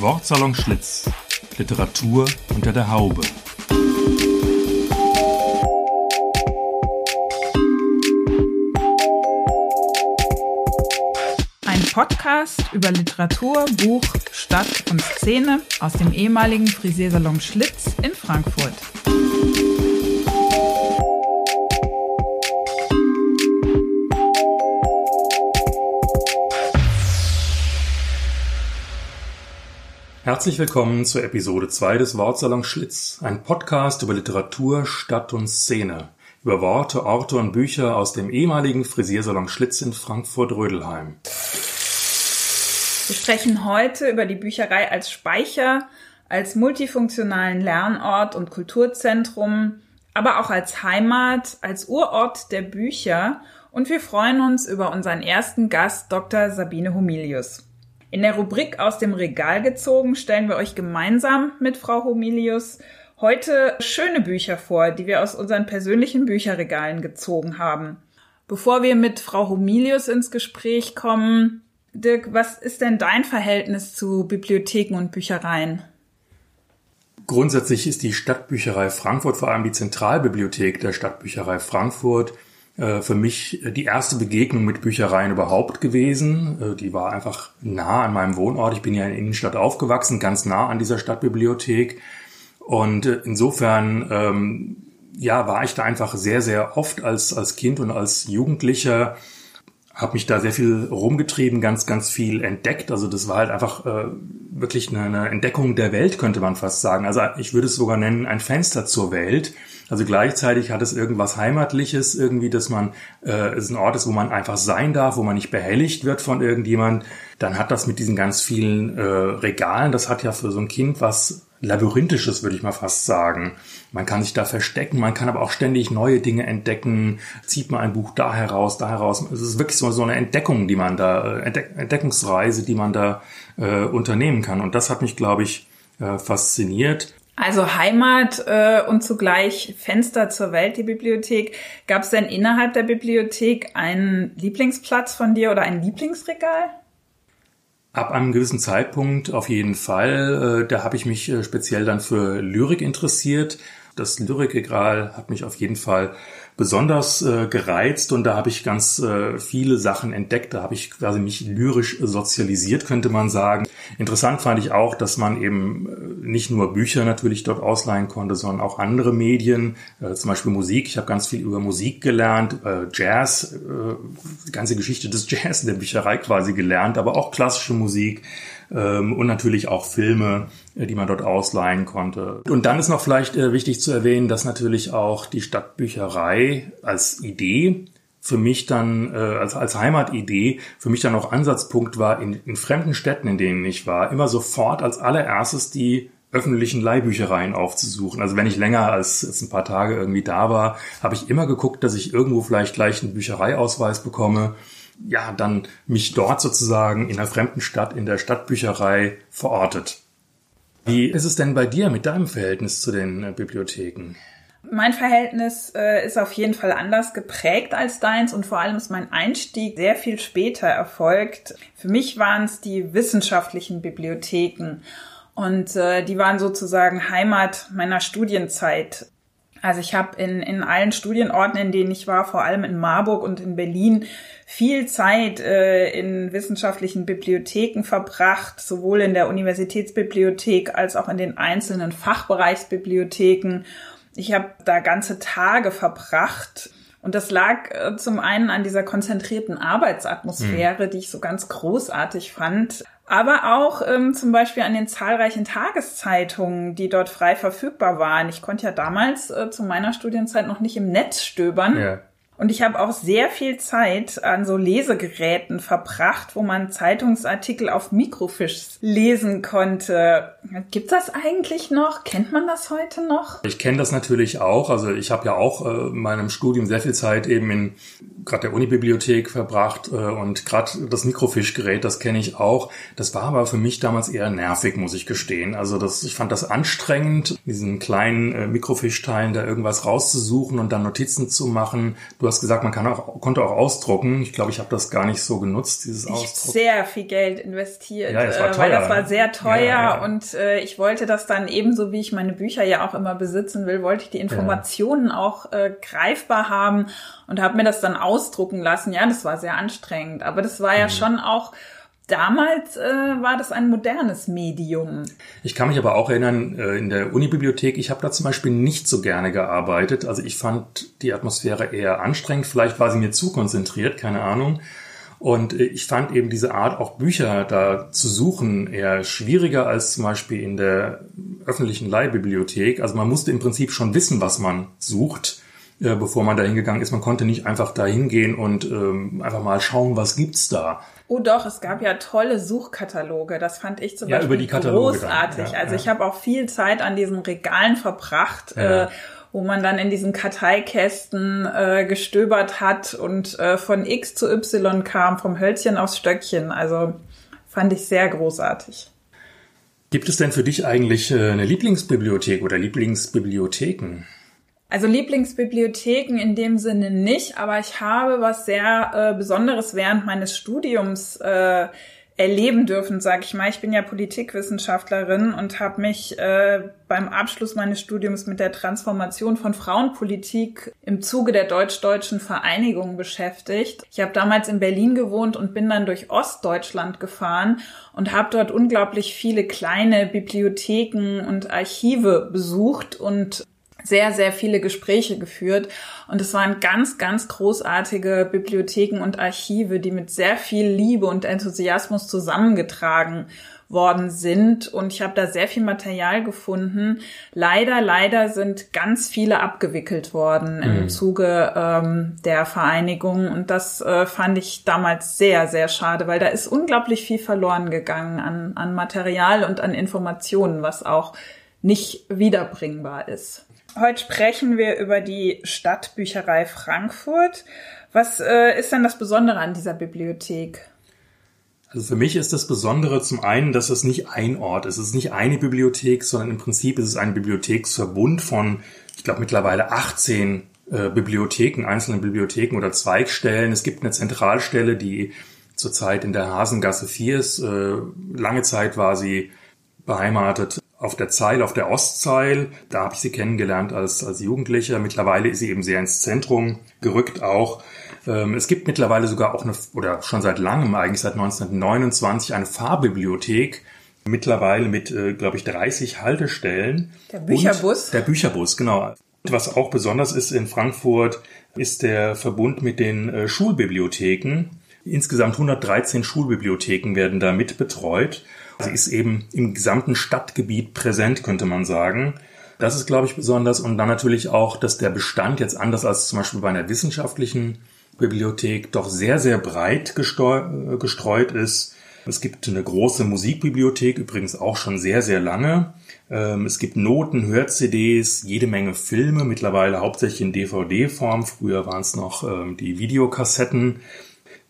Wortsalon Schlitz. Literatur unter der Haube. Ein Podcast über Literatur, Buch, Stadt und Szene aus dem ehemaligen Frisiersalon Schlitz in Frankfurt. Herzlich willkommen zur Episode 2 des Wortsalons Schlitz, ein Podcast über Literatur, Stadt und Szene, über Worte, Orte und Bücher aus dem ehemaligen Frisiersalon Schlitz in Frankfurt-Rödelheim. Wir sprechen heute über die Bücherei als Speicher, als multifunktionalen Lernort und Kulturzentrum, aber auch als Heimat, als Urort der Bücher und wir freuen uns über unseren ersten Gast, Dr. Sabine Humilius. In der Rubrik aus dem Regal gezogen stellen wir euch gemeinsam mit Frau Homilius heute schöne Bücher vor, die wir aus unseren persönlichen Bücherregalen gezogen haben. Bevor wir mit Frau Homilius ins Gespräch kommen, Dirk, was ist denn dein Verhältnis zu Bibliotheken und Büchereien? Grundsätzlich ist die Stadtbücherei Frankfurt, vor allem die Zentralbibliothek der Stadtbücherei Frankfurt, für mich die erste Begegnung mit Büchereien überhaupt gewesen. Äh, die war einfach nah an meinem Wohnort. Ich bin ja in der Innenstadt aufgewachsen, ganz nah an dieser Stadtbibliothek. Und äh, insofern, ähm, ja, war ich da einfach sehr, sehr oft als, als Kind und als Jugendlicher habe mich da sehr viel rumgetrieben, ganz, ganz viel entdeckt. Also das war halt einfach äh, wirklich eine, eine Entdeckung der Welt, könnte man fast sagen. Also ich würde es sogar nennen, ein Fenster zur Welt. Also gleichzeitig hat es irgendwas Heimatliches, irgendwie, dass man äh, es ein Ort ist, wo man einfach sein darf, wo man nicht behelligt wird von irgendjemand. Dann hat das mit diesen ganz vielen äh, Regalen, das hat ja für so ein Kind was Labyrinthisches, würde ich mal fast sagen. Man kann sich da verstecken, man kann aber auch ständig neue Dinge entdecken. Zieht man ein Buch da heraus, da heraus. Es ist wirklich so, eine Entdeckung, die man da, äh, Entdeckungsreise, die man da äh, unternehmen kann. Und das hat mich, glaube ich, äh, fasziniert. Also Heimat äh, und zugleich Fenster zur Welt, die Bibliothek. Gab es denn innerhalb der Bibliothek einen Lieblingsplatz von dir oder ein Lieblingsregal? Ab einem gewissen Zeitpunkt auf jeden Fall. Äh, da habe ich mich äh, speziell dann für Lyrik interessiert. Das Lyrikregal hat mich auf jeden Fall besonders äh, gereizt und da habe ich ganz äh, viele Sachen entdeckt. Da habe ich quasi mich lyrisch sozialisiert, könnte man sagen. Interessant fand ich auch, dass man eben äh, nicht nur Bücher natürlich dort ausleihen konnte, sondern auch andere Medien, äh, zum Beispiel Musik. Ich habe ganz viel über Musik gelernt, äh, Jazz, äh, die ganze Geschichte des Jazz in der Bücherei quasi gelernt, aber auch klassische Musik und natürlich auch Filme, äh, die man dort ausleihen konnte. Und dann ist noch vielleicht äh, wichtig zu erwähnen, dass natürlich auch die Stadtbücherei als Idee für mich dann, äh, als, als Heimatidee, für mich dann auch Ansatzpunkt war, in, in fremden Städten, in denen ich war, immer sofort als allererstes die öffentlichen Leihbüchereien aufzusuchen. Also wenn ich länger als, als ein paar Tage irgendwie da war, habe ich immer geguckt, dass ich irgendwo vielleicht gleich einen Büchereiausweis bekomme ja, dann mich dort sozusagen in einer fremden Stadt, in der Stadtbücherei verortet. Wie ist es denn bei dir mit deinem Verhältnis zu den äh, Bibliotheken? Mein Verhältnis äh, ist auf jeden Fall anders geprägt als deins und vor allem ist mein Einstieg sehr viel später erfolgt. Für mich waren es die wissenschaftlichen Bibliotheken und äh, die waren sozusagen Heimat meiner Studienzeit. Also ich habe in, in allen Studienorten, in denen ich war, vor allem in Marburg und in Berlin, viel Zeit äh, in wissenschaftlichen Bibliotheken verbracht, sowohl in der Universitätsbibliothek als auch in den einzelnen Fachbereichsbibliotheken. Ich habe da ganze Tage verbracht. Und das lag äh, zum einen an dieser konzentrierten Arbeitsatmosphäre, mhm. die ich so ganz großartig fand, aber auch ähm, zum Beispiel an den zahlreichen Tageszeitungen, die dort frei verfügbar waren. Ich konnte ja damals äh, zu meiner Studienzeit noch nicht im Netz stöbern. Ja. Und ich habe auch sehr viel Zeit an so Lesegeräten verbracht, wo man Zeitungsartikel auf Mikrofisch lesen konnte. Gibt das eigentlich noch? Kennt man das heute noch? Ich kenne das natürlich auch. Also ich habe ja auch äh, in meinem Studium sehr viel Zeit eben in gerade der Unibibliothek verbracht äh, und gerade das Mikrofischgerät, das kenne ich auch. Das war aber für mich damals eher nervig, muss ich gestehen. Also das, ich fand das anstrengend, diesen kleinen äh, Mikrofischteilen da irgendwas rauszusuchen und dann Notizen zu machen. Du hast gesagt, man kann auch, konnte auch ausdrucken. Ich glaube, ich habe das gar nicht so genutzt, dieses ich Ausdrucken. sehr viel Geld investiert, Ja, das war äh, teuer, weil das war sehr teuer Ja, ja. und äh, ich wollte das dann ebenso, wie ich meine Bücher ja auch immer besitzen will, wollte ich die Informationen auch äh, greifbar haben und habe mir das dann ausdrucken lassen. Ja, das war sehr anstrengend, aber das war ja Mhm. schon auch Damals äh, war das ein modernes Medium. Ich kann mich aber auch erinnern, äh, in der Unibibliothek, ich habe da zum Beispiel nicht so gerne gearbeitet. Also ich fand die Atmosphäre eher anstrengend. Vielleicht war sie mir zu konzentriert, keine Ahnung. Und äh, ich fand eben diese Art, auch Bücher da zu suchen, eher schwieriger als zum Beispiel in der öffentlichen Leihbibliothek. Also man musste im Prinzip schon wissen, was man sucht, äh, bevor man da hingegangen ist. Man konnte nicht einfach da hingehen und ähm, einfach mal schauen, was gibt's da. Oh doch, es gab ja tolle Suchkataloge. Das fand ich zum Ja, Beispiel über die Kataloge dann, großartig. ja, also ja. ich habe auch viel Zeit an diesen Regalen verbracht, äh, wo man dann in diesen Karteikästen äh, gestöbert hat und äh, von X zu Y kam, vom Hölzchen aufs Stöckchen. Also fand ich sehr großartig. Gibt es denn für dich eigentlich äh, eine Lieblingsbibliothek oder Lieblingsbibliotheken? Also Lieblingsbibliotheken in dem Sinne nicht, aber ich habe was sehr äh, Besonderes während meines Studiums äh, erleben dürfen, sage ich mal. Ich bin ja Politikwissenschaftlerin und habe mich äh, beim Abschluss meines Studiums mit der Transformation von Frauenpolitik im Zuge der deutsch-deutschen Vereinigung beschäftigt. Ich habe damals in Berlin gewohnt und bin dann durch Ostdeutschland gefahren und habe dort unglaublich viele kleine Bibliotheken und Archive besucht und sehr, sehr viele Gespräche geführt. Und es waren ganz, ganz großartige Bibliotheken und Archive, die mit sehr viel Liebe und Enthusiasmus zusammengetragen worden sind. Und ich habe da sehr viel Material gefunden. Leider, leider sind ganz viele abgewickelt worden im Zuge ähm, der Vereinigung. Und das äh, fand ich damals sehr, sehr schade, weil da ist unglaublich viel verloren gegangen an, an Material und an Informationen, was auch nicht wiederbringbar ist. Heute sprechen wir über die Stadtbücherei Frankfurt. Was äh, ist denn das Besondere an dieser Bibliothek? Also für mich ist das Besondere zum einen, dass es nicht ein Ort ist. Es ist nicht eine Bibliothek, sondern im Prinzip ist es ein Bibliotheksverbund von, ich glaube, mittlerweile 18 äh, Bibliotheken, einzelne Bibliotheken oder Zweigstellen. Es gibt eine Zentralstelle, die zurzeit in der Hasengasse 4 ist. Äh, lange Zeit war sie beheimatet auf der Zeil, auf der Ostzeil. Da habe ich sie kennengelernt als, als Jugendlicher. Mittlerweile ist sie eben sehr ins Zentrum gerückt auch. Ähm, es gibt mittlerweile sogar auch eine, oder schon seit langem, eigentlich seit 1929, eine Fahrbibliothek. Mittlerweile mit, äh, glaube ich, 30 Haltestellen. Der Bücherbus? Der Bücherbus, genau. Was auch besonders ist in Frankfurt, ist der Verbund mit den äh, Schulbibliotheken. Insgesamt 113 Schulbibliotheken werden da mit betreut. Sie ist eben im gesamten Stadtgebiet präsent, könnte man sagen. Das ist, glaube ich, besonders. Und dann natürlich auch, dass der Bestand jetzt anders als zum Beispiel bei einer wissenschaftlichen Bibliothek doch sehr, sehr breit äh, gestreut ist. Es gibt eine große Musikbibliothek, übrigens auch schon sehr, sehr lange. Ähm, Es gibt Noten, Hör-CDs, jede Menge Filme, mittlerweile hauptsächlich in DVD-Form. Früher waren es noch ähm, die Videokassetten.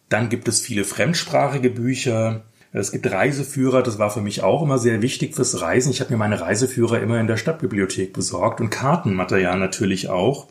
Dann gibt es viele fremdsprachige Bücher. Es gibt Reiseführer, das war für mich auch immer sehr wichtig fürs Reisen. Ich habe mir meine Reiseführer immer in der Stadtbibliothek besorgt und Kartenmaterial natürlich auch.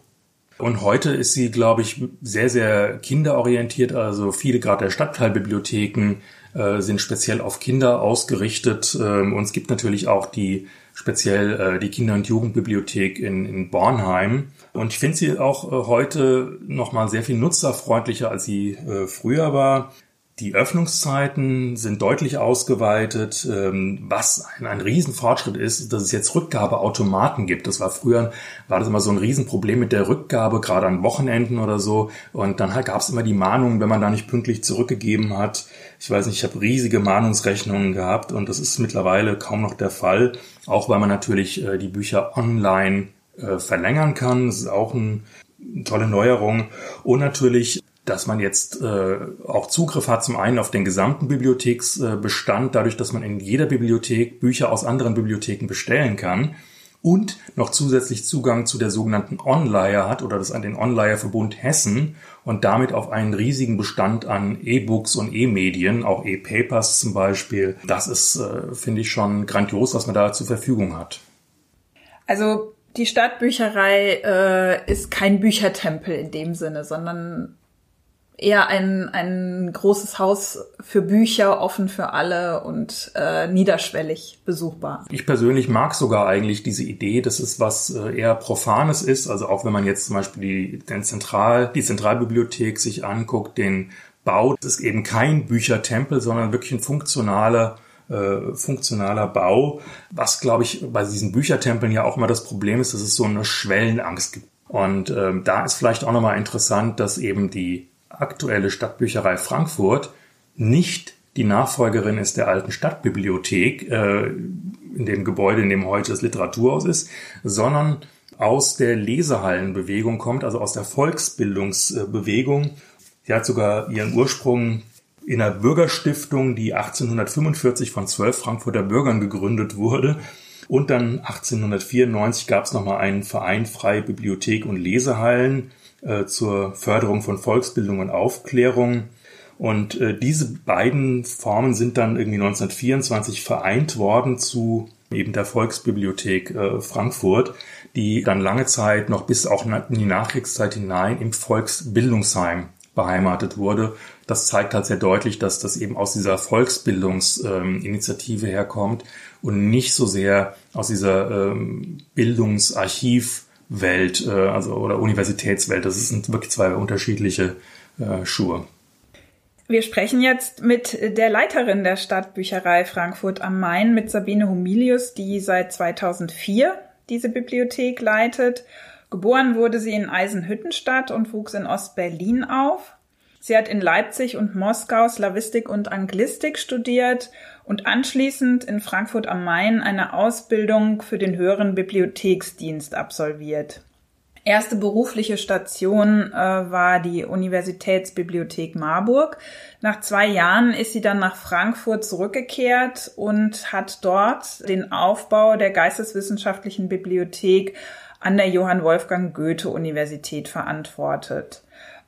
Und heute ist sie, glaube ich, sehr, sehr kinderorientiert. Also viele gerade der Stadtteilbibliotheken äh, sind speziell auf Kinder ausgerichtet. Ähm, und es gibt natürlich auch die speziell äh, die Kinder- und Jugendbibliothek in, in Bornheim. Und ich finde sie auch äh, heute nochmal sehr viel nutzerfreundlicher, als sie äh, früher war. Die Öffnungszeiten sind deutlich ausgeweitet. Ähm, Was ein, ein Riesenfortschritt ist, dass es jetzt Rückgabeautomaten gibt. Das war früher, war das immer so ein Riesenproblem mit der Rückgabe, gerade an Wochenenden oder so. Und dann gab es immer die Mahnungen, wenn man da nicht pünktlich zurückgegeben hat. Ich weiß nicht, ich habe riesige Mahnungsrechnungen gehabt und das ist mittlerweile kaum noch der Fall. Auch weil man natürlich äh, die Bücher online äh, verlängern kann. Das ist auch ein, eine tolle Neuerung. Und natürlich dass man jetzt äh, auch Zugriff hat zum einen auf den gesamten Bibliotheksbestand, dadurch, dass man in jeder Bibliothek Bücher aus anderen Bibliotheken bestellen kann und noch zusätzlich Zugang zu der sogenannten Onleihe hat oder das an den Onleihe-Verbund Hessen und damit auf einen riesigen Bestand an E-Books und E-Medien, auch E-Papers zum Beispiel. Das ist, äh, finde ich, schon grandios, was man da zur Verfügung hat. Also Die Stadtbücherei äh, ist kein Büchertempel in dem Sinne, sondern eher ein, ein großes Haus für Bücher, offen für alle und äh, niederschwellig besuchbar. Ich persönlich mag sogar eigentlich diese Idee, dass es was äh, eher Profanes ist. Also auch wenn man jetzt zum Beispiel die, den Zentral, die Zentralbibliothek sich anguckt, den Bau, das ist eben kein Büchertempel, sondern wirklich ein funktionaler äh, funktionaler Bau, was glaube ich bei diesen Büchertempeln ja auch immer das Problem ist, dass es so eine Schwellenangst gibt. Und ähm, da ist vielleicht auch nochmal interessant, dass eben die aktuelle Stadtbücherei Frankfurt nicht die Nachfolgerin ist der alten Stadtbibliothek, äh, in dem Gebäude, in dem heute das Literaturhaus ist, sondern aus der Lesehallenbewegung kommt, also aus der Volksbildungsbewegung. Sie hat sogar ihren Ursprung in einer Bürgerstiftung, die 1845 von zwölf Frankfurter Bürgern gegründet wurde. Und dann 1894 gab es nochmal einen Verein Freie Bibliothek und Lesehallen äh, zur Förderung von Volksbildung und Aufklärung. Und äh, diese beiden Formen sind dann irgendwie 1924 vereint worden zu eben der Volksbibliothek äh, Frankfurt, die dann lange Zeit noch bis auch in die Nachkriegszeit hinein im Volksbildungsheim beheimatet wurde. Das zeigt halt sehr deutlich, dass das eben aus dieser Volksbildungsinitiative ähm, herkommt und nicht so sehr aus dieser ähm, Bildungsarchivwelt, äh, also oder Universitätswelt. Das sind wirklich zwei unterschiedliche äh, Schuhe. Wir sprechen jetzt mit der Leiterin der Stadtbücherei Frankfurt am Main, mit Sabine Humilius, die seit 2004 diese Bibliothek leitet Geboren wurde sie in Eisenhüttenstadt und wuchs in Ostberlin auf. Sie hat in Leipzig und Moskau Slavistik und Anglistik studiert und anschließend in Frankfurt am Main eine Ausbildung für den höheren Bibliotheksdienst absolviert. Erste berufliche Station äh, war die Universitätsbibliothek Marburg. Nach zwei Jahren ist sie dann nach Frankfurt zurückgekehrt und hat dort den Aufbau der geisteswissenschaftlichen Bibliothek an der Johann Wolfgang Goethe Universität verantwortet.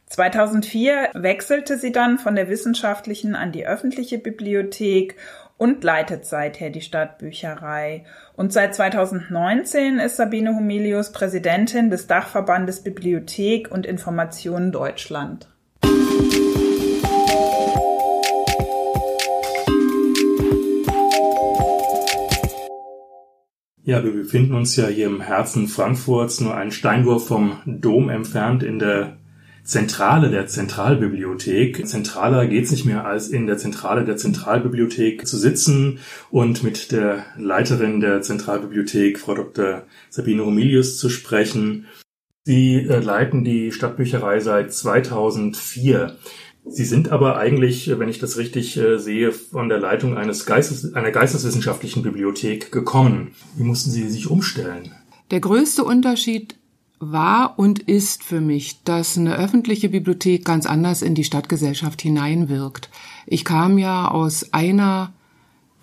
2004 wechselte sie dann von der wissenschaftlichen an die öffentliche Bibliothek und leitet seither die Stadtbücherei. Und seit 2019 ist Sabine Humilius Präsidentin des Dachverbandes Bibliothek und Information Deutschland. Ja, wir befinden uns ja hier im Herzen Frankfurts, nur einen Steinwurf vom Dom entfernt in der Zentrale der Zentralbibliothek. Zentraler geht's nicht mehr, als in der Zentrale der Zentralbibliothek zu sitzen und mit der Leiterin der Zentralbibliothek, Frau Dr. Sabine Romilius, zu sprechen. Sie äh, leiten die Stadtbücherei seit 2004. Sie sind aber eigentlich, wenn ich das richtig äh, sehe, von der Leitung eines Geistes, einer geisteswissenschaftlichen Bibliothek gekommen. Wie mussten Sie sich umstellen? Der größte Unterschied war und ist für mich, dass eine öffentliche Bibliothek ganz anders in die Stadtgesellschaft hineinwirkt. Ich kam ja aus einer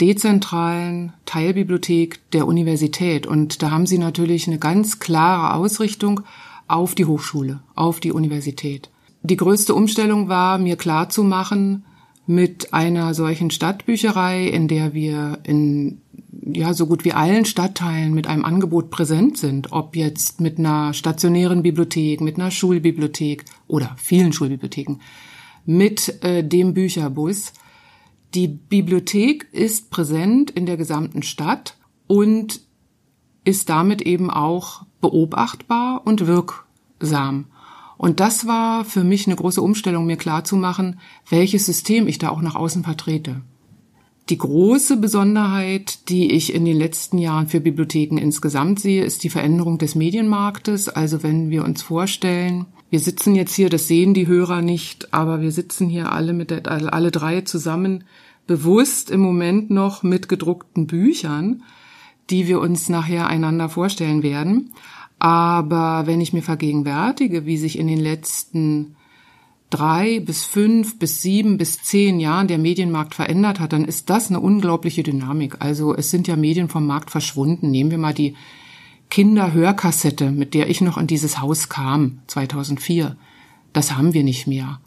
dezentralen Teilbibliothek der Universität und da haben sie natürlich eine ganz klare Ausrichtung auf die Hochschule, auf die Universität. Die größte Umstellung war, mir klar zu machen, mit einer solchen Stadtbücherei, in der wir in ja so gut wie allen Stadtteilen mit einem Angebot präsent sind, ob jetzt mit einer stationären Bibliothek, mit einer Schulbibliothek oder vielen Schulbibliotheken, mit äh, dem Bücherbus. Die Bibliothek ist präsent in der gesamten Stadt und ist damit eben auch beobachtbar und wirksam. Und das war für mich eine große Umstellung, mir klarzumachen, welches System ich da auch nach außen vertrete. Die große Besonderheit, die ich in den letzten Jahren für Bibliotheken insgesamt sehe, ist die Veränderung des Medienmarktes. Also wenn wir uns vorstellen, wir sitzen jetzt hier, das sehen die Hörer nicht, aber wir sitzen hier alle mit der, alle drei zusammen bewusst im Moment noch mit gedruckten Büchern, die wir uns nachher einander vorstellen werden. Aber wenn ich mir vergegenwärtige, wie sich in den letzten drei bis fünf bis sieben bis zehn Jahren der Medienmarkt verändert hat, dann ist das eine unglaubliche Dynamik. Also es sind ja Medien vom Markt verschwunden. Nehmen wir mal die Kinderhörkassette, mit der ich noch in dieses Haus kam, 2004. Das haben wir nicht mehr.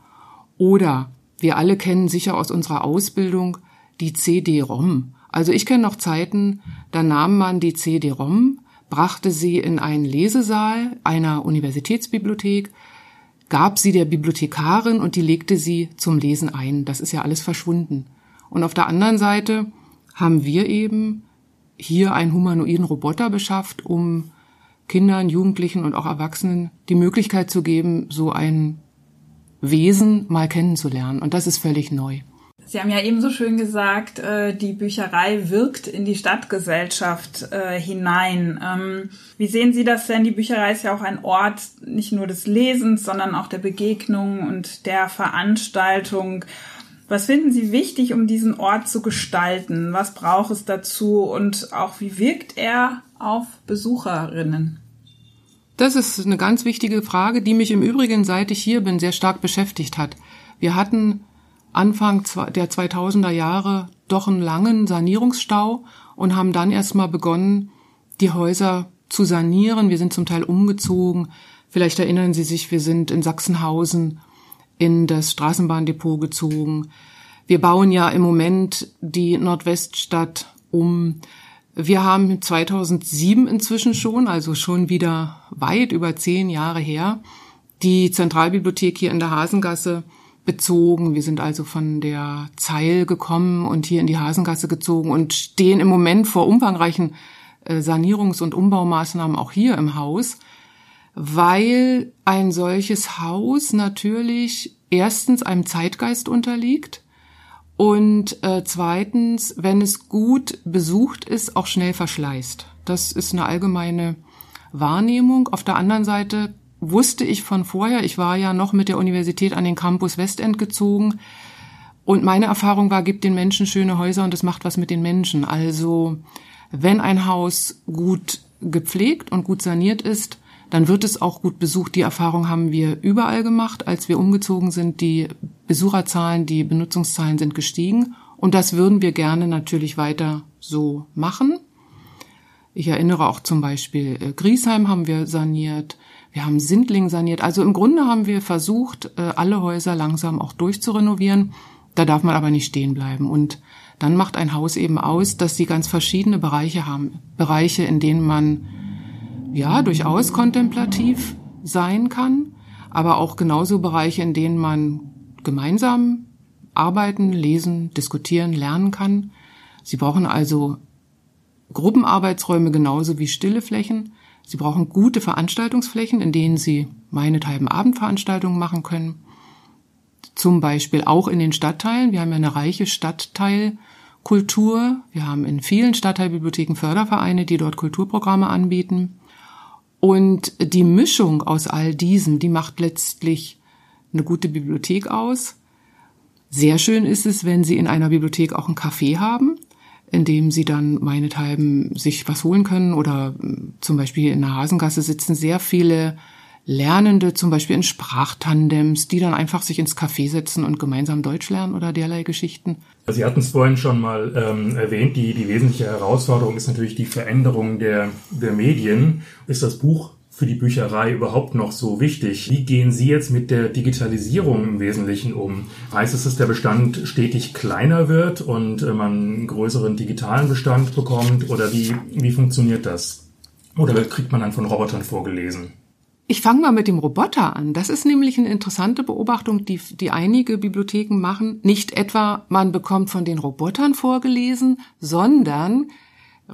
Oder wir alle kennen sicher aus unserer Ausbildung die CD-ROM. Also ich kenne noch Zeiten, da nahm man die CD-ROM brachte sie in einen Lesesaal einer Universitätsbibliothek, gab sie der Bibliothekarin und die legte sie zum Lesen ein. Das ist ja alles verschwunden. Und auf der anderen Seite haben wir eben hier einen humanoiden Roboter beschafft, um Kindern, Jugendlichen und auch Erwachsenen die Möglichkeit zu geben, so ein Wesen mal kennenzulernen. Und das ist völlig neu. Sie haben ja eben so schön gesagt, äh, die Bücherei wirkt in die Stadtgesellschaft äh, hinein. Ähm, wie sehen Sie das denn? Die Bücherei ist ja auch ein Ort nicht nur des Lesens, sondern auch der Begegnung und der Veranstaltung. Was finden Sie wichtig, um diesen Ort zu gestalten? Was braucht es dazu und auch wie wirkt er auf Besucherinnen? Das ist eine ganz wichtige Frage, die mich im Übrigen, seit ich hier bin, sehr stark beschäftigt hat. Wir hatten Anfang der 2000er Jahre doch einen langen Sanierungsstau und haben dann erstmal begonnen, die Häuser zu sanieren. Wir sind zum Teil umgezogen. Vielleicht erinnern Sie sich, wir sind in Sachsenhausen in das Straßenbahndepot gezogen. Wir bauen ja im Moment die Nordweststadt um. Wir haben 2007 inzwischen schon, also schon wieder weit über zehn Jahre her, die Zentralbibliothek hier in der Hasengasse bezogen. Wir sind also von der Zeil gekommen und hier in die Hasengasse gezogen und stehen im Moment vor umfangreichen äh, Sanierungs- und Umbaumaßnahmen auch hier im Haus, weil ein solches Haus natürlich erstens einem Zeitgeist unterliegt und äh, zweitens, wenn es gut besucht ist, auch schnell verschleißt. Das ist eine allgemeine Wahrnehmung. Auf der anderen Seite wusste ich von vorher, ich war ja noch mit der Universität an den Campus Westend gezogen und meine Erfahrung war, gibt den Menschen schöne Häuser und es macht was mit den Menschen. Also wenn ein Haus gut gepflegt und gut saniert ist, dann wird es auch gut besucht. Die Erfahrung haben wir überall gemacht. Als wir umgezogen sind, die Besucherzahlen, die Benutzungszahlen sind gestiegen. Und das würden wir gerne natürlich weiter so machen. Ich erinnere auch zum Beispiel äh, Griesheim haben wir saniert. Wir haben Sindling saniert. Also im Grunde haben wir versucht, äh, alle Häuser langsam auch durchzurenovieren. Da darf man aber nicht stehen bleiben. Und dann macht ein Haus eben aus, dass sie ganz verschiedene Bereiche haben. Bereiche, in denen man ja durchaus kontemplativ sein kann, aber auch genauso Bereiche, in denen man gemeinsam arbeiten, lesen, diskutieren, lernen kann. Sie brauchen also Gruppenarbeitsräume genauso wie stille Flächen. Sie brauchen gute Veranstaltungsflächen, in denen Sie meinethalben Abendveranstaltungen machen können. Zum Beispiel auch in den Stadtteilen. Wir haben ja eine reiche Stadtteilkultur. Wir haben in vielen Stadtteilbibliotheken Fördervereine, die dort Kulturprogramme anbieten. Und die Mischung aus all diesem, die macht letztlich eine gute Bibliothek aus. Sehr schön ist es, wenn Sie in einer Bibliothek auch einen Café haben in dem sie dann meinethalben sich was holen können oder zum Beispiel in der Hasengasse sitzen sehr viele Lernende, zum Beispiel in Sprachtandems, die dann einfach sich ins Café setzen und gemeinsam Deutsch lernen oder derlei Geschichten. Sie hatten es vorhin schon mal ähm, erwähnt, die, die wesentliche Herausforderung ist natürlich die Veränderung der, der Medien. Ist das Buch für die Bücherei überhaupt noch so wichtig? Wie gehen Sie jetzt mit der Digitalisierung im Wesentlichen um? Heißt es, dass der Bestand stetig kleiner wird und äh, man einen größeren digitalen Bestand bekommt? Oder wie, wie funktioniert das? Oder kriegt man dann von Robotern vorgelesen? Ich fange mal mit dem Roboter an. Das ist nämlich eine interessante Beobachtung, die, die einige Bibliotheken machen. Nicht etwa, man bekommt von den Robotern vorgelesen, sondern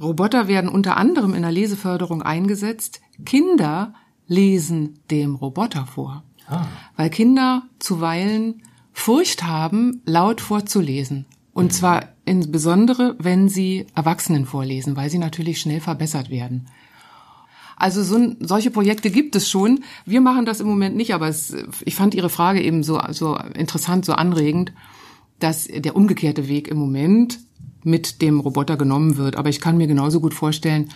Roboter werden unter anderem in der Leseförderung eingesetzt. Kinder lesen dem Roboter vor. Ah. Weil Kinder zuweilen Furcht haben, laut vorzulesen. Und zwar insbesondere, wenn sie Erwachsenen vorlesen, weil sie natürlich schnell verbessert werden. Also so, solche Projekte gibt es schon. Wir machen das im Moment nicht, aber es, ich fand Ihre Frage eben so, so interessant, so anregend, dass der umgekehrte Weg im Moment mit dem Roboter genommen wird. Aber ich kann mir genauso gut vorstellen,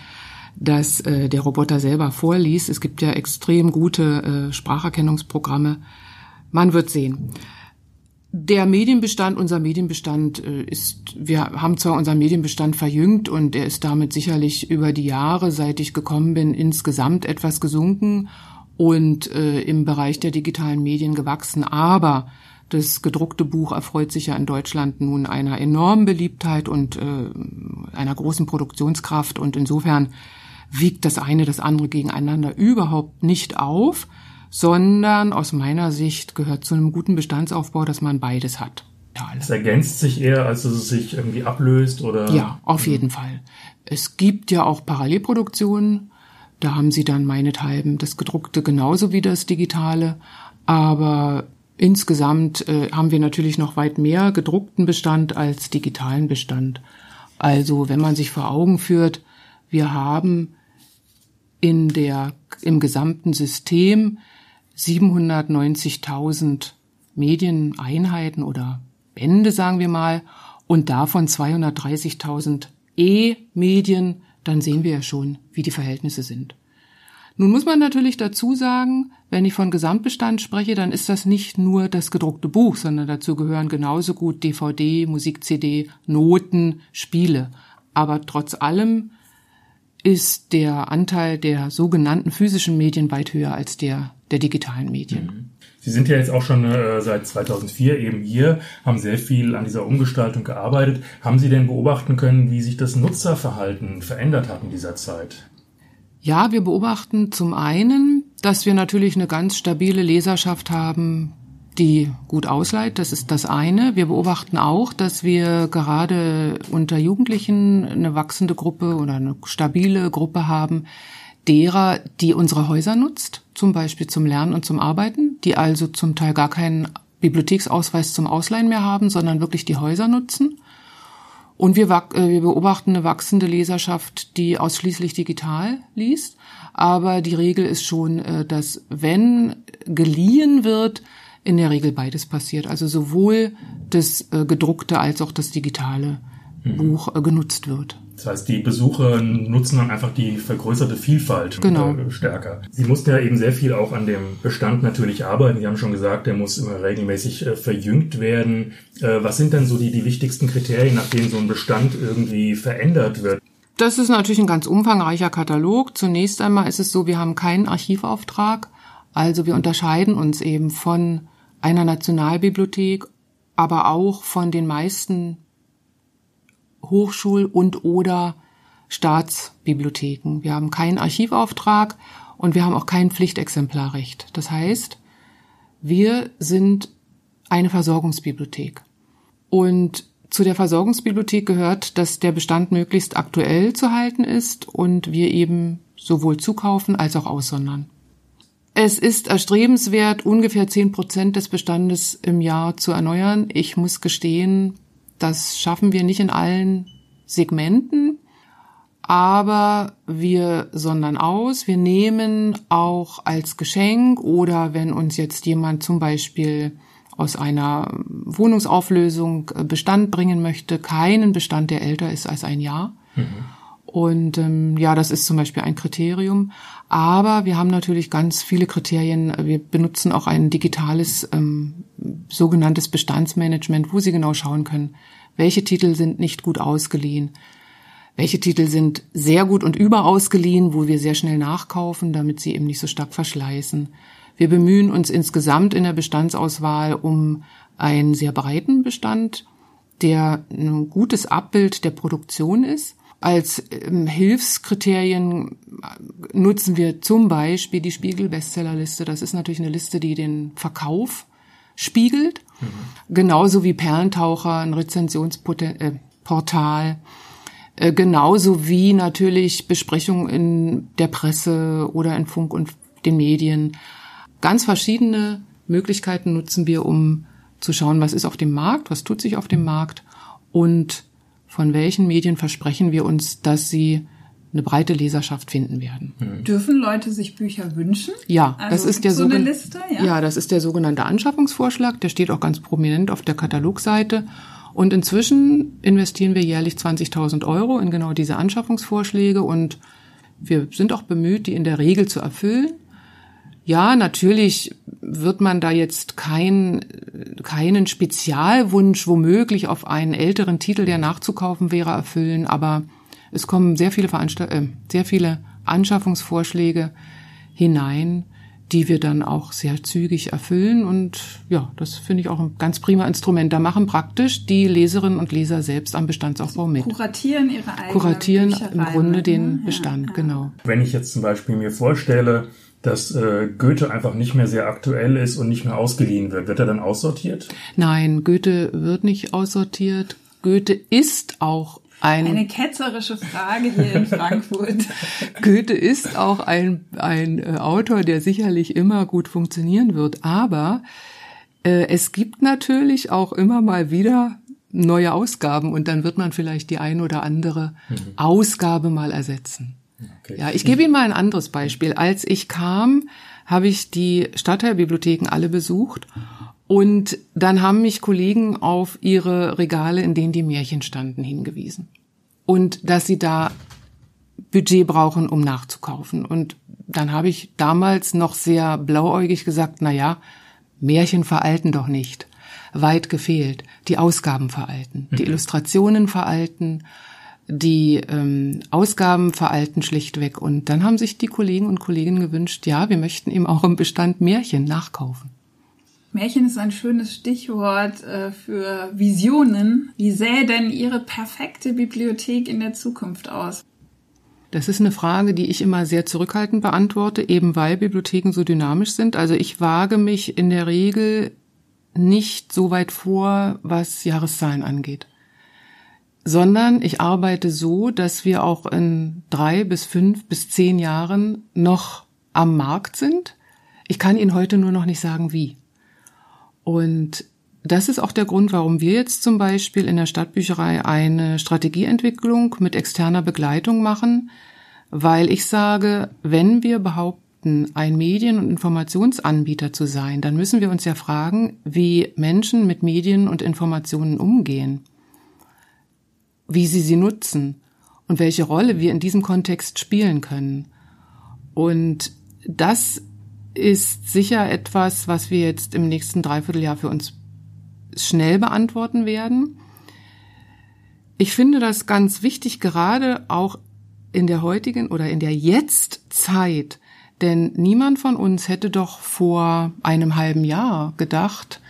dass äh, der Roboter selber vorliest. Es gibt ja extrem gute äh, Spracherkennungsprogramme. Man wird sehen. Der Medienbestand, unser Medienbestand äh, ist, wir haben zwar unseren Medienbestand verjüngt und er ist damit sicherlich über die Jahre, seit ich gekommen bin, insgesamt etwas gesunken und äh, im Bereich der digitalen Medien gewachsen. Aber das gedruckte Buch erfreut sich ja in Deutschland nun einer enormen Beliebtheit und äh, einer großen Produktionskraft und insofern wiegt das eine das andere gegeneinander überhaupt nicht auf, sondern aus meiner Sicht gehört zu einem guten Bestandsaufbau, dass man beides hat. Es ergänzt sich eher, als dass es sich irgendwie ablöst oder? Ja, auf jeden Fall. Es gibt ja auch Parallelproduktionen. Da haben sie dann meinethalben das gedruckte genauso wie das digitale. Aber insgesamt äh, haben wir natürlich noch weit mehr gedruckten Bestand als digitalen Bestand. Also, wenn man sich vor Augen führt, wir haben in der, im gesamten System 790.000 Medieneinheiten oder Bände, sagen wir mal, und davon 230.000 E-Medien, dann sehen wir ja schon, wie die Verhältnisse sind. Nun muss man natürlich dazu sagen, wenn ich von Gesamtbestand spreche, dann ist das nicht nur das gedruckte Buch, sondern dazu gehören genauso gut DVD, Musik-CD, Noten, Spiele. Aber trotz allem ist der Anteil der sogenannten physischen Medien weit höher als der der digitalen Medien. Mhm. Sie sind ja jetzt auch schon äh, seit 2004 eben hier, haben sehr viel an dieser Umgestaltung gearbeitet. Haben Sie denn beobachten können, wie sich das Nutzerverhalten verändert hat in dieser Zeit? Ja, wir beobachten zum einen, dass wir natürlich eine ganz stabile Leserschaft haben, die gut ausleiht. Das ist das eine. Wir beobachten auch, dass wir gerade unter Jugendlichen eine wachsende Gruppe oder eine stabile Gruppe haben, derer, die unsere Häuser nutzt, zum Beispiel zum Lernen und zum Arbeiten, die also zum Teil gar keinen Bibliotheksausweis zum Ausleihen mehr haben, sondern wirklich die Häuser nutzen. Und wir, äh, wir beobachten eine wachsende Leserschaft, die ausschließlich digital liest. Aber die Regel ist schon, äh, dass wenn geliehen wird, in der Regel beides passiert. Also sowohl das äh, gedruckte als auch das digitale mhm. Buch genutzt wird. Das heißt, die Besucher nutzen dann einfach die vergrößerte Vielfalt genau. Äh, stärker. Sie mussten ja eben sehr viel auch an dem Bestand natürlich arbeiten. Sie haben schon gesagt, der muss immer regelmäßig äh, verjüngt werden. Äh, was sind denn so die, die wichtigsten Kriterien, nach denen so ein Bestand irgendwie verändert wird? Das ist natürlich ein ganz umfangreicher Katalog. Zunächst einmal ist es so, wir haben keinen Archivauftrag. Also wir unterscheiden uns eben von einer Nationalbibliothek, aber auch von den meisten Hochschul- und oder Staatsbibliotheken. Wir haben keinen Archivauftrag und wir haben auch kein Pflichtexemplarrecht. Das heißt, wir sind eine Versorgungsbibliothek. Und zu der Versorgungsbibliothek gehört, dass der Bestand möglichst aktuell zu halten ist und wir eben sowohl zukaufen als auch aussondern. Es ist erstrebenswert, ungefähr zehn Prozent des Bestandes im Jahr zu erneuern. Ich muss gestehen, das schaffen wir nicht in allen Segmenten, aber wir sondern aus. Wir nehmen auch als Geschenk oder wenn uns jetzt jemand zum Beispiel aus einer Wohnungsauflösung Bestand bringen möchte, keinen Bestand, der älter ist als ein Jahr. Mhm. Und ähm, ja, das ist zum Beispiel ein Kriterium. Aber wir haben natürlich ganz viele Kriterien. Wir benutzen auch ein digitales ähm, sogenanntes Bestandsmanagement, wo Sie genau schauen können, welche Titel sind nicht gut ausgeliehen, welche Titel sind sehr gut und überausgeliehen, wo wir sehr schnell nachkaufen, damit sie eben nicht so stark verschleißen. Wir bemühen uns insgesamt in der Bestandsauswahl um einen sehr breiten Bestand, der ein gutes Abbild der Produktion ist als ähm, Hilfskriterien nutzen wir zum Beispiel die Spiegel-Bestsellerliste. Das ist natürlich eine Liste, die den Verkauf spiegelt. Mhm. Genauso wie Perlentaucher, ein Rezensionsportal. Äh, genauso wie natürlich Besprechungen in der Presse oder in Funk und den Medien. Ganz verschiedene Möglichkeiten nutzen wir, um zu schauen, was ist auf dem Markt, was tut sich auf dem Markt und von welchen Medien versprechen wir uns, dass sie eine breite Leserschaft finden werden. Mhm. Dürfen Leute sich Bücher wünschen? Ja, also das ist der so eine Liste, ja? ja, das ist der sogenannte Anschaffungsvorschlag. Der steht auch ganz prominent auf der Katalogseite. Und inzwischen investieren wir jährlich 20.000 Euro in genau diese Anschaffungsvorschläge und wir sind auch bemüht, die in der Regel zu erfüllen. Ja, natürlich wird man da jetzt kein, keinen Spezialwunsch womöglich auf einen älteren Titel, der nachzukaufen wäre, erfüllen, aber es kommen sehr viele Veranstalt äh, sehr viele Anschaffungsvorschläge hinein, die wir dann auch sehr zügig erfüllen. Und ja, das finde ich auch ein ganz prima Instrument. Da machen praktisch die Leserinnen und Leser selbst am Bestandsaufbau mit. Kuratieren ihre eigene Kuratieren im Grunde mit, den ne? Bestand, ja, genau. Wenn ich jetzt zum Beispiel mir vorstelle, dass äh, Goethe einfach nicht mehr sehr aktuell ist und nicht mehr ausgeliehen wird, wird er dann aussortiert? Nein, Goethe wird nicht aussortiert. Goethe ist auch ein, Eine ketzerische Frage hier in Frankfurt. Goethe ist auch ein, ein äh, Autor, der sicherlich immer gut funktionieren wird, aber äh, es gibt natürlich auch immer mal wieder neue Ausgaben und dann wird man vielleicht die ein oder andere mhm. Ausgabe mal ersetzen. Okay. Ja, ich gebe Ihnen mal ein anderes Beispiel. Als ich kam, habe ich die Stadtteilbibliotheken alle besucht und dann haben mich Kollegen auf ihre Regale, in denen die Märchen standen, hingewiesen. Und dass sie da Budget brauchen, um nachzukaufen. Und dann habe ich damals noch sehr blauäugig gesagt, na ja, Märchen veralten doch nicht. Weit gefehlt. Die Ausgaben veralten, die mhm. Illustrationen veralten, die ähm, Ausgaben veralten schlichtweg. Und dann haben sich die Kollegen und Kolleginnen gewünscht, ja, wir möchten eben auch im Bestand Märchen nachkaufen. Märchen ist ein schönes Stichwort äh, für Visionen. Wie sähe denn Ihre perfekte Bibliothek in der Zukunft aus? Das ist eine Frage, die ich immer sehr zurückhaltend beantworte, eben weil Bibliotheken so dynamisch sind. Also ich wage mich in der Regel nicht so weit vor, was Jahreszahlen angeht, sondern ich arbeite so, dass wir auch in drei bis fünf bis zehn Jahren noch am Markt sind. Ich kann Ihnen heute nur noch nicht sagen, wie. Und das ist auch der Grund, warum wir jetzt zum Beispiel in der Stadtbücherei eine Strategieentwicklung mit externer Begleitung machen, weil ich sage, wenn wir behaupten, ein Medien- und Informationsanbieter zu sein, dann müssen wir uns ja fragen, wie Menschen mit Medien und Informationen umgehen, wie sie sie nutzen und welche Rolle wir in diesem Kontext spielen können. Und das ist sicher etwas, was wir jetzt im nächsten Dreivierteljahr für uns schnell beantworten werden. Ich finde das ganz wichtig, gerade auch in der heutigen oder in der Jetztzeit, denn niemand von uns hätte doch vor einem halben Jahr gedacht,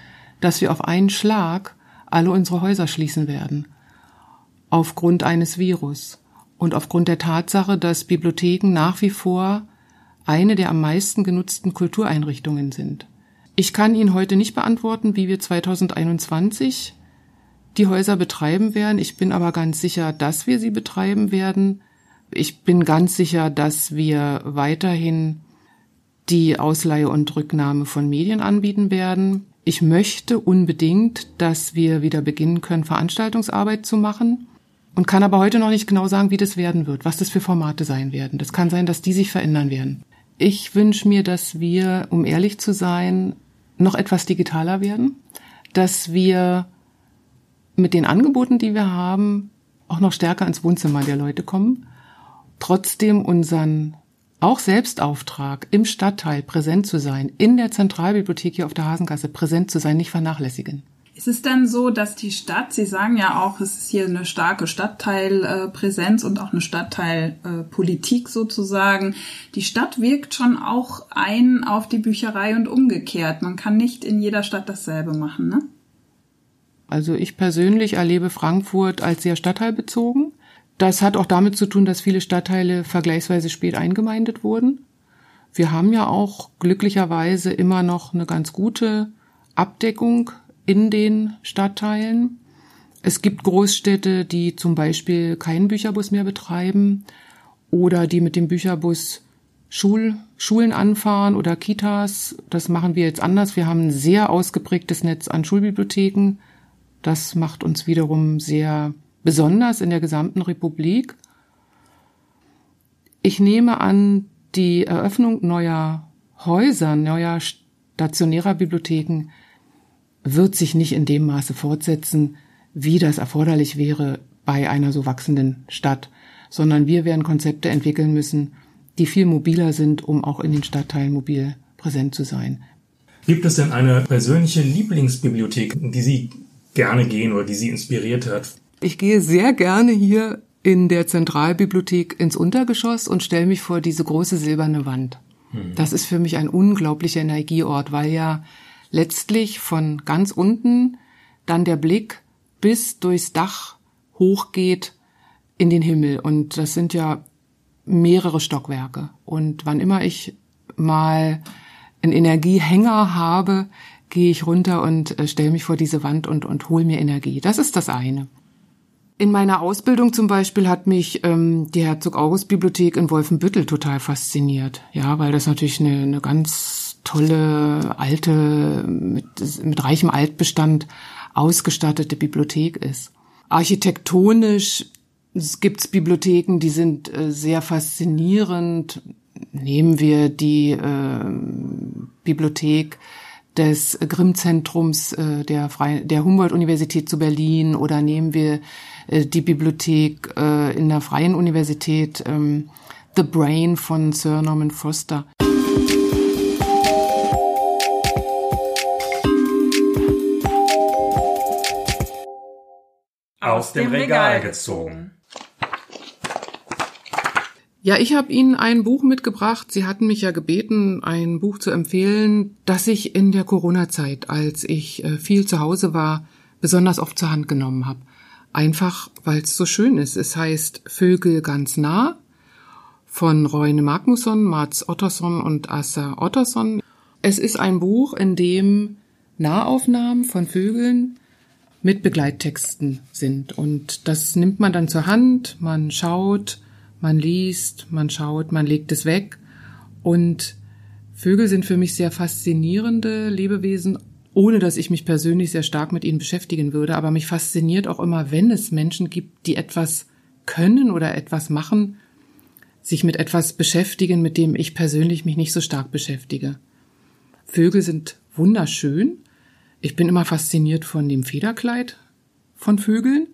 dass wir auf einen Schlag alle unsere Häuser schließen werden. Aufgrund eines Virus und aufgrund der Tatsache, dass Bibliotheken nach wie vor eine der am meisten genutzten Kultureinrichtungen sind. Ich kann Ihnen heute nicht beantworten, wie wir 2021 die Häuser betreiben werden. Ich bin aber ganz sicher, dass wir sie betreiben werden. Ich bin ganz sicher, dass wir weiterhin die Ausleihe und Rücknahme von Medien anbieten werden. Ich möchte unbedingt, dass wir wieder beginnen können, Veranstaltungsarbeit zu machen und kann aber heute noch nicht genau sagen, wie das werden wird, was das für Formate sein werden. Das kann sein, dass die sich verändern werden. Ich wünsche mir, dass wir, um ehrlich zu sein, noch etwas digitaler werden, dass wir mit den Angeboten, die wir haben, auch noch stärker ins Wohnzimmer der Leute kommen, trotzdem unseren auch Selbstauftrag im Stadtteil präsent zu sein, in der Zentralbibliothek hier auf der Hasengasse präsent zu sein, nicht vernachlässigen. Ist es dann so, dass die Stadt, Sie sagen ja auch, es ist hier eine starke Stadtteilpräsenz und auch eine Stadtteilpolitik sozusagen. Die Stadt wirkt schon auch ein auf die Bücherei und umgekehrt. Man kann nicht in jeder Stadt dasselbe machen, ne? Also ich persönlich erlebe Frankfurt als sehr stadtteilbezogen. Das hat auch damit zu tun, dass viele Stadtteile vergleichsweise spät eingemeindet wurden. Wir haben ja auch glücklicherweise immer noch eine ganz gute Abdeckung in den Stadtteilen. Es gibt Großstädte, die zum Beispiel keinen Bücherbus mehr betreiben oder die mit dem Bücherbus Schul, Schulen anfahren oder Kitas. Das machen wir jetzt anders. Wir haben ein sehr ausgeprägtes Netz an Schulbibliotheken. Das macht uns wiederum sehr besonders in der gesamten Republik. Ich nehme an, die Eröffnung neuer Häuser, neuer stationärer Bibliotheken wird sich nicht in dem Maße fortsetzen, wie das erforderlich wäre bei einer so wachsenden Stadt, sondern wir werden Konzepte entwickeln müssen, die viel mobiler sind, um auch in den Stadtteilen mobil präsent zu sein. Gibt es denn eine persönliche Lieblingsbibliothek, die Sie gerne gehen oder die Sie inspiriert hat? Ich gehe sehr gerne hier in der Zentralbibliothek ins Untergeschoss und stelle mich vor diese große silberne Wand. Mhm. Das ist für mich ein unglaublicher Energieort, weil ja letztlich von ganz unten dann der Blick bis durchs Dach hochgeht in den Himmel. Und das sind ja mehrere Stockwerke. Und wann immer ich mal einen Energiehänger habe, gehe ich runter und äh, stelle mich vor diese Wand und, und hole mir Energie. Das ist das eine. In meiner Ausbildung zum Beispiel hat mich ähm, die Herzog August Bibliothek in Wolfenbüttel total fasziniert. Ja, weil das natürlich eine, eine ganz tolle, alte, mit, mit reichem Altbestand ausgestattete Bibliothek ist. Architektonisch gibt's Bibliotheken, die sind äh, sehr faszinierend. Nehmen wir die äh, Bibliothek des Grimm-Zentrums äh, der, der Humboldt-Universität zu Berlin oder nehmen wir äh, die Bibliothek äh, in der Freien Universität ähm, The Brain von Sir Norman Foster. Aus dem Regal gezogen. Ja, ich habe Ihnen ein Buch mitgebracht. Sie hatten mich ja gebeten, ein Buch zu empfehlen, das ich in der Corona-Zeit, als ich äh, viel zu Hause war, besonders oft zur Hand genommen habe. Einfach, weil es so schön ist. Es heißt Vögel ganz nah von Reune Magnusson, Mats Ottersson und Assa Ottersson. Es ist ein Buch, in dem Nahaufnahmen von Vögeln mit Begleittexten sind. Und das nimmt man dann zur Hand, man schaut, man liest, man schaut, man legt es weg. Und Vögel sind für mich sehr faszinierende Lebewesen, ohne dass ich mich persönlich sehr stark mit ihnen beschäftigen würde. Aber mich fasziniert auch immer, wenn es Menschen gibt, die etwas können oder etwas machen, sich mit etwas beschäftigen, mit dem ich persönlich mich nicht so stark beschäftige. Vögel sind wunderschön. Ich bin immer fasziniert von dem Federkleid von Vögeln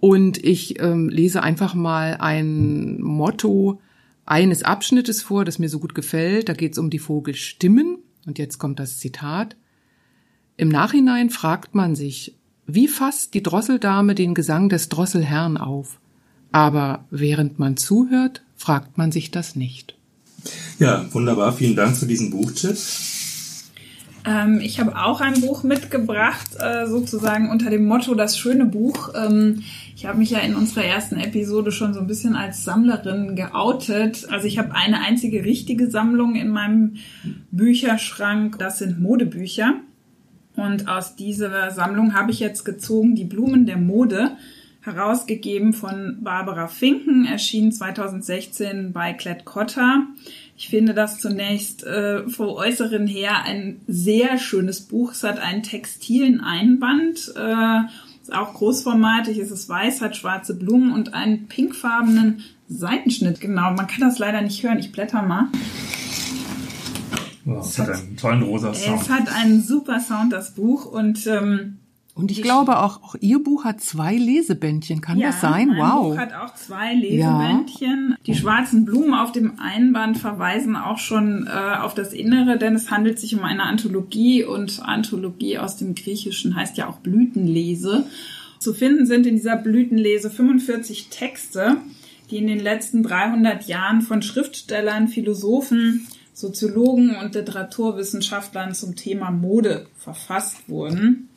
und ich ähm, lese einfach mal ein Motto eines Abschnittes vor, das mir so gut gefällt. Da geht es um die Vogelstimmen. Und jetzt kommt das Zitat. Im Nachhinein fragt man sich, wie fasst die Drosseldame den Gesang des Drosselherrn auf? Aber während man zuhört, fragt man sich das nicht. Ja, wunderbar. Vielen Dank für diesen Buchtipp. Ähm, ich habe auch ein Buch mitgebracht, äh, sozusagen unter dem Motto Das schöne Buch. Ähm, ich habe mich ja in unserer ersten Episode schon so ein bisschen als Sammlerin geoutet. Also ich habe eine einzige richtige Sammlung in meinem Bücherschrank. Das sind Modebücher. Und aus dieser Sammlung habe ich jetzt gezogen die Blumen der Mode, herausgegeben von Barbara Finken, erschien 2016 bei Klett Cotta. Ich finde das zunächst äh, vom Äußeren her ein sehr schönes Buch. Es hat einen textilen Einband, äh, ist auch großformatig, es ist weiß, hat schwarze Blumen und einen pinkfarbenen Seitenschnitt. Genau, man kann das leider nicht hören. Ich blätter mal. Oh, es hat einen tollen rosa Sound. Es hat einen super Sound, das Buch. Und ähm, und ich glaube auch, auch Ihr Buch hat zwei Lesebändchen. Kann ja, das sein? Mein wow. Buch hat auch zwei Lesebändchen. Ja. Die schwarzen Blumen auf dem Einband verweisen auch schon äh, auf das Innere, denn es handelt sich um eine Anthologie und Anthologie aus dem Griechischen heißt ja auch Blütenlese. Zu finden sind in dieser Blütenlese 45 Texte, die in den letzten 300 Jahren von Schriftstellern, Philosophen, Soziologen und Literaturwissenschaftlern zum Thema Mode verfasst wurden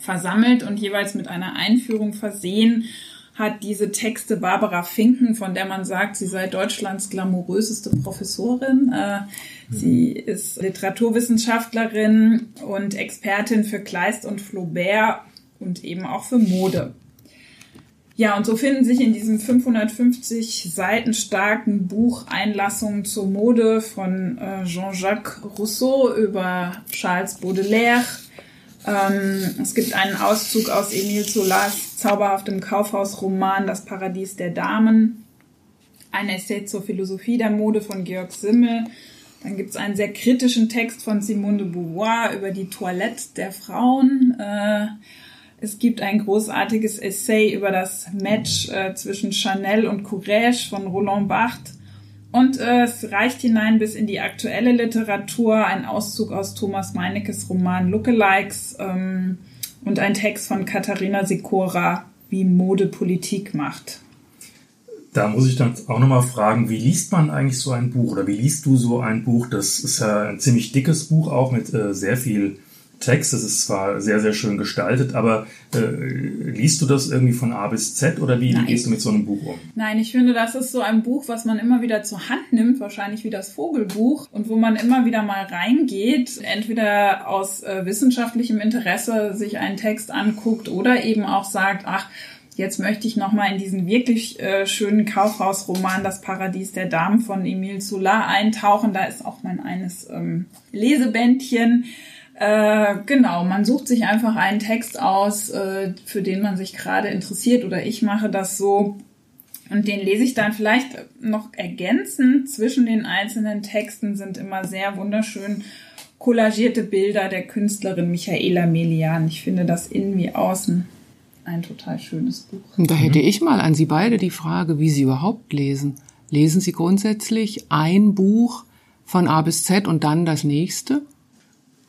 versammelt und jeweils mit einer Einführung versehen hat diese Texte Barbara Finken, von der man sagt, sie sei Deutschlands glamouröseste Professorin. Äh, sie ist Literaturwissenschaftlerin und Expertin für Kleist und Flaubert und eben auch für Mode. Ja, und so finden sich in diesem 550 Seiten starken Buch Einlassungen zur Mode von äh, Jean-Jacques Rousseau über Charles Baudelaire, ähm, es gibt einen Auszug aus Emile Zolas zauberhaftem Kaufhausroman Das Paradies der Damen, ein Essay zur Philosophie der Mode von Georg Simmel. Dann gibt es einen sehr kritischen Text von Simone de Beauvoir über die Toilette der Frauen. Äh, es gibt ein großartiges Essay über das Match äh, zwischen Chanel und Courrèges von Roland Barthes. Und äh, es reicht hinein bis in die aktuelle Literatur, ein Auszug aus Thomas Meinekes Roman Lookalikes ähm, und ein Text von Katharina Sikora, wie Mode Politik macht. Da muss ich dann auch nochmal fragen, wie liest man eigentlich so ein Buch oder wie liest du so ein Buch? Das ist ja ein ziemlich dickes Buch auch mit äh, sehr viel Text. Das ist zwar sehr, sehr schön gestaltet, aber äh, liest du das irgendwie von A bis Z oder wie, wie gehst du mit so einem Buch um? Nein, ich finde, das ist so ein Buch, was man immer wieder zur Hand nimmt, wahrscheinlich wie das Vogelbuch, und wo man immer wieder mal reingeht, entweder aus äh, wissenschaftlichem Interesse sich einen Text anguckt oder eben auch sagt, ach, Jetzt möchte ich nochmal in diesen wirklich äh, schönen Kaufhausroman Das Paradies der Damen von Emile Solar eintauchen. Da ist auch mein eines ähm, Lesebändchen. Äh, genau, man sucht sich einfach einen Text aus, äh, für den man sich gerade interessiert oder ich mache das so. Und den lese ich dann vielleicht noch ergänzend. Zwischen den einzelnen Texten sind immer sehr wunderschön kollagierte Bilder der Künstlerin Michaela Melian. Ich finde das innen wie außen ein total schönes Buch. Da hätte ich mal an Sie beide die Frage, wie Sie überhaupt lesen. Lesen Sie grundsätzlich ein Buch von A bis Z und dann das nächste?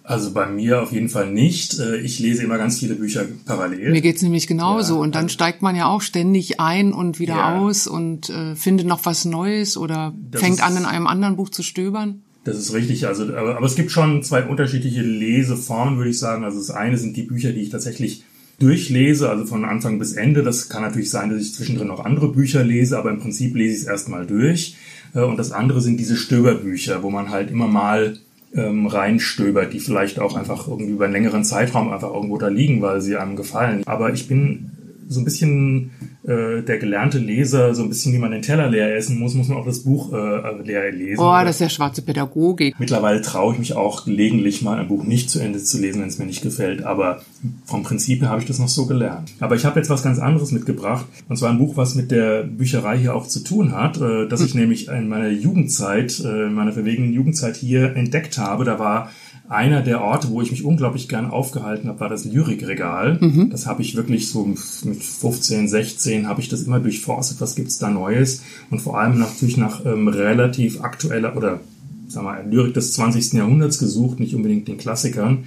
Also bei mir auf jeden Fall nicht. Äh, ich lese immer ganz viele Bücher parallel. Mir geht's nämlich genauso. Ja, und dann also steigt man ja auch ständig ein und wieder ja. aus und äh, findet noch was Neues oder fängt an, in einem anderen Buch zu stöbern. Das ist richtig. Also, aber, aber es gibt schon zwei unterschiedliche Leseformen, würde ich sagen. Also das eine sind die Bücher, die ich tatsächlich durchlese, also von Anfang bis Ende. Das kann natürlich sein, dass ich zwischendrin noch andere Bücher lese, aber im Prinzip lese ich es erstmal durch. Äh, und das andere sind diese Stöberbücher, wo man halt immer mal ähm, reinstöbert, die vielleicht auch einfach irgendwie über einen längeren Zeitraum einfach irgendwo da liegen, weil sie einem gefallen. Aber ich bin so ein bisschen äh, der gelernte Leser, so ein bisschen wie man den Teller leer essen muss, muss man auch das Buch äh, leer lesen. Oh, das ist ja schwarze Pädagogik. Mittlerweile traue ich mich auch gelegentlich mal ein Buch nicht zu Ende zu lesen, wenn es mir nicht gefällt. Aber vom Prinzip her habe ich das noch so gelernt. Aber ich habe jetzt was ganz anderes mitgebracht. Und zwar ein Buch, was mit der Bücherei hier auch zu tun hat, äh, das ich hm. nämlich in meiner Jugendzeit, äh, in meiner verwegenen Jugendzeit hier entdeckt habe. Da war einer der Orte, wo ich mich unglaublich gern aufgehalten habe, war das Lyrikregal. Mhm. Das habe ich wirklich so mit 15, 16 habe ich das immer durchforstet, was gibt's da Neues und vor allem natürlich nach ähm, relativ aktueller oder sagen wir Lyrik des 20. Jahrhunderts gesucht, nicht unbedingt den Klassikern.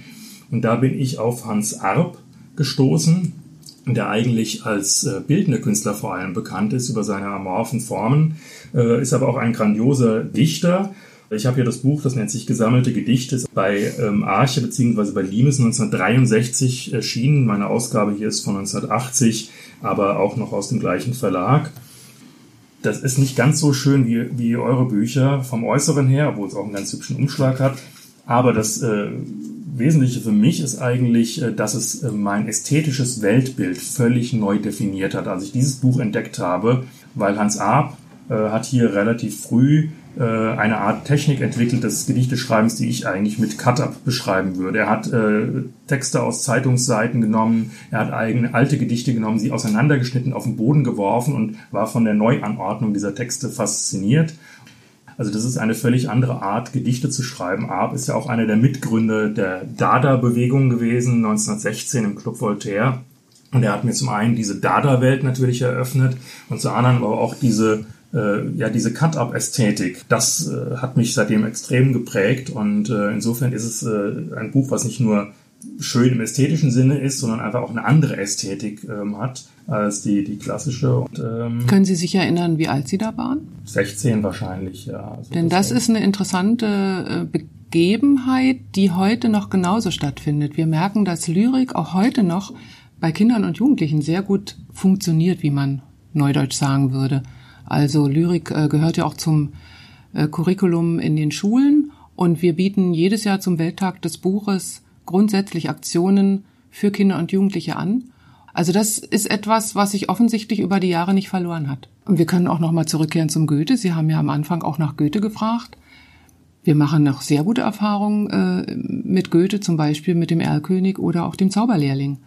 Und da bin ich auf Hans Arp gestoßen, der eigentlich als äh, bildender Künstler vor allem bekannt ist über seine amorphen Formen, äh, ist aber auch ein grandioser Dichter ich habe hier das Buch, das nennt sich Gesammelte Gedichte, bei ähm, Arche bzw. bei Limes 1963 erschienen. Meine Ausgabe hier ist von 1980, aber auch noch aus dem gleichen Verlag. Das ist nicht ganz so schön wie, wie eure Bücher vom Äußeren her, obwohl es auch einen ganz hübschen Umschlag hat. Aber das äh, Wesentliche für mich ist eigentlich, äh, dass es äh, mein ästhetisches Weltbild völlig neu definiert hat, als ich dieses Buch entdeckt habe, weil Hans Arp äh, hat hier relativ früh äh, eine Art Technik entwickelt des Gedichteschreibens, die ich eigentlich mit Cut-Up beschreiben würde. Er hat äh, Texte aus Zeitungsseiten genommen, er hat eigene alte Gedichte genommen, sie auseinandergeschnitten, auf den Boden geworfen und war von der Neuanordnung dieser Texte fasziniert. Also das ist eine völlig andere Art, Gedichte zu schreiben. Arp ist ja auch einer der Mitgründer der Dada-Bewegung gewesen, 1916 im Club Voltaire. Und er hat mir zum einen diese Dada-Welt natürlich eröffnet und zum anderen aber auch diese äh, ja diese Cut-up-Ästhetik, das äh, hat mich seitdem extrem geprägt und äh, insofern ist es äh, ein Buch, was nicht nur schön im ästhetischen Sinne ist, sondern einfach auch eine andere Ästhetik ähm, hat als die, die klassische. Und, ähm, Können Sie sich erinnern, wie alt Sie da waren? 16 wahrscheinlich, ja. Also Denn das, das ist eine interessante äh, Begebenheit, die heute noch genauso stattfindet. Wir merken, dass Lyrik auch heute noch bei Kindern und Jugendlichen sehr gut funktioniert, wie man neudeutsch sagen würde. Also Lyrik äh, gehört ja auch zum äh, Curriculum in den Schulen und wir bieten jedes Jahr zum Welttag des Buches grundsätzlich Aktionen für Kinder und Jugendliche an. Also das ist etwas, was sich offensichtlich über die Jahre nicht verloren hat. Und wir können auch noch mal zurückkehren zum Goethe. Sie haben ja am Anfang auch nach Goethe gefragt. Wir machen noch sehr gute Erfahrungen äh, mit Goethe, zum Beispiel mit dem Erlkönig oder auch dem Zauberlehrling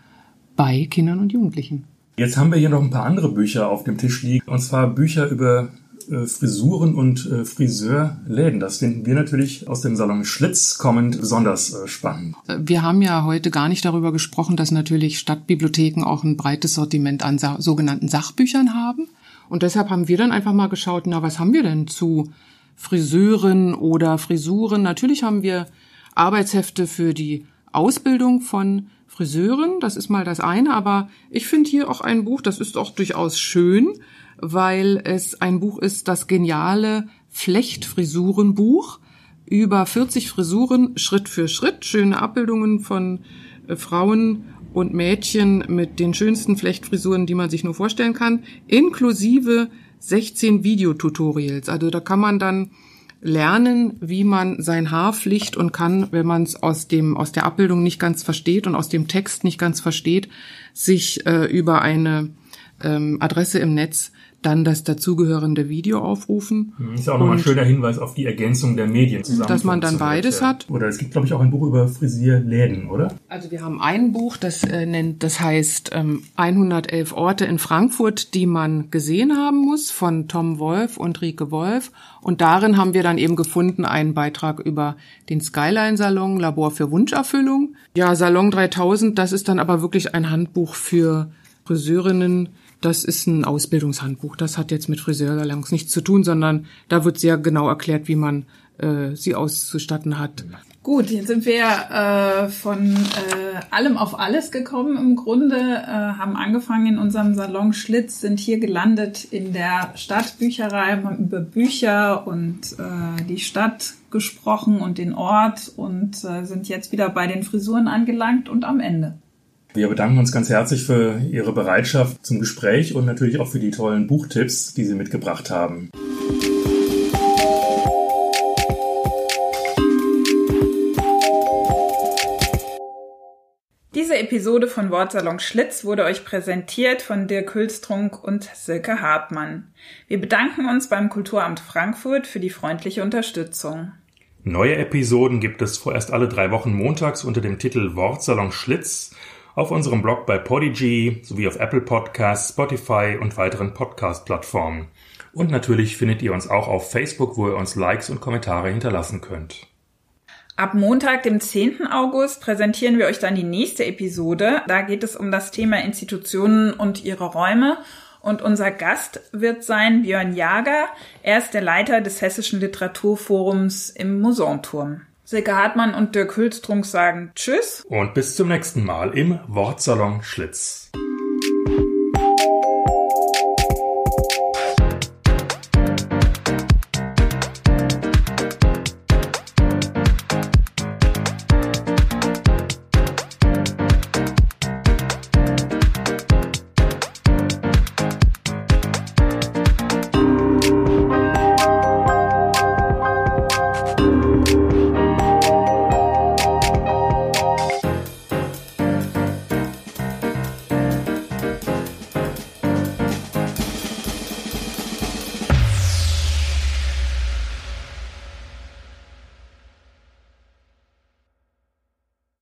bei Kindern und Jugendlichen. Jetzt haben wir hier noch ein paar andere Bücher auf dem Tisch liegen, und zwar Bücher über äh, Frisuren und äh, Friseurläden. Das finden wir natürlich aus dem Salon Schlitz kommend besonders äh, spannend. Wir haben ja heute gar nicht darüber gesprochen, dass natürlich Stadtbibliotheken auch ein breites Sortiment an sa sogenannten Sachbüchern haben. Und deshalb haben wir dann einfach mal geschaut, na, was haben wir denn zu Friseuren oder Frisuren? Natürlich haben wir Arbeitshefte für die Ausbildung von Friseurin, das ist mal das eine, aber ich finde hier auch ein Buch, das ist auch durchaus schön. weil es ein Buch ist, das geniale Flechtfrisurenbuch über 40 Frisuren Schritt für Schritt, schöne Abbildungen von äh, Frauen und Mädchen mit den schönsten Flechtfrisuren, die man sich nur vorstellen kann, inklusive 16 Videotutorials. Also da kann man dann lernen, wie man sein Haar flicht und kann, wenn man es aus dem aus der Abbildung nicht ganz versteht und aus dem Text nicht ganz versteht, sich äh, über eine ähm, Adresse im Netz dann das dazugehörende Video aufrufen. Hm, ist ja auch nochmal ein schöner Hinweis auf die Ergänzung der Medien zusammen. Dass man dann beides hat. Oder es gibt, glaube ich, auch ein Buch über Frisierläden, oder? Also wir haben ein Buch, das äh, nennt, das heißt ähm, 111 Orte in Frankfurt, die man gesehen haben muss, von Tom Wolf und Rike Wolf. Und darin haben wir dann eben gefunden einen Beitrag über den Skyline-Salon, Labor für Wunscherfüllung. Ja, Salon 3000, das ist dann aber wirklich ein Handbuch für Friseurinnen, das ist ein Ausbildungshandbuch. Das hat jetzt mit Friseursalons nichts zu tun, sondern da wird sehr genau erklärt, wie man äh, sie auszustatten hat. Gut, jetzt sind wir äh, von äh, allem auf alles gekommen im Grunde, äh, haben angefangen in unserem Salon Schlitz, sind hier gelandet in der Stadtbücherei, haben über Bücher und äh, die Stadt gesprochen und den Ort und äh, sind jetzt wieder bei den Frisuren angelangt und am Ende. Wir bedanken uns ganz herzlich für Ihre Bereitschaft zum Gespräch und natürlich auch für die tollen Buchtipps, die Sie mitgebracht haben. Diese Episode von Wortsalon Schlitz wurde euch präsentiert von Dirk Hülstrunk und Silke Hartmann. Wir bedanken uns beim Kulturamt Frankfurt für die freundliche Unterstützung. Neue Episoden gibt es vorerst alle drei Wochen montags unter dem Titel Wortsalon Schlitz auf unserem Blog bei Podigy sowie auf Apple Podcasts, Spotify und weiteren Podcast-Plattformen. Und natürlich findet ihr uns auch auf Facebook, wo ihr uns Likes und Kommentare hinterlassen könnt. Ab Montag, dem 10. August, präsentieren wir euch dann die nächste Episode. Da geht es um das Thema Institutionen und ihre Räume. Und unser Gast wird sein Björn Jager. Er ist der Leiter des Hessischen Literaturforums im Musanturm. Silke Hartmann und Dirk Hülstrunk sagen Tschüss. Und bis zum nächsten Mal im Wortsalon Schlitz.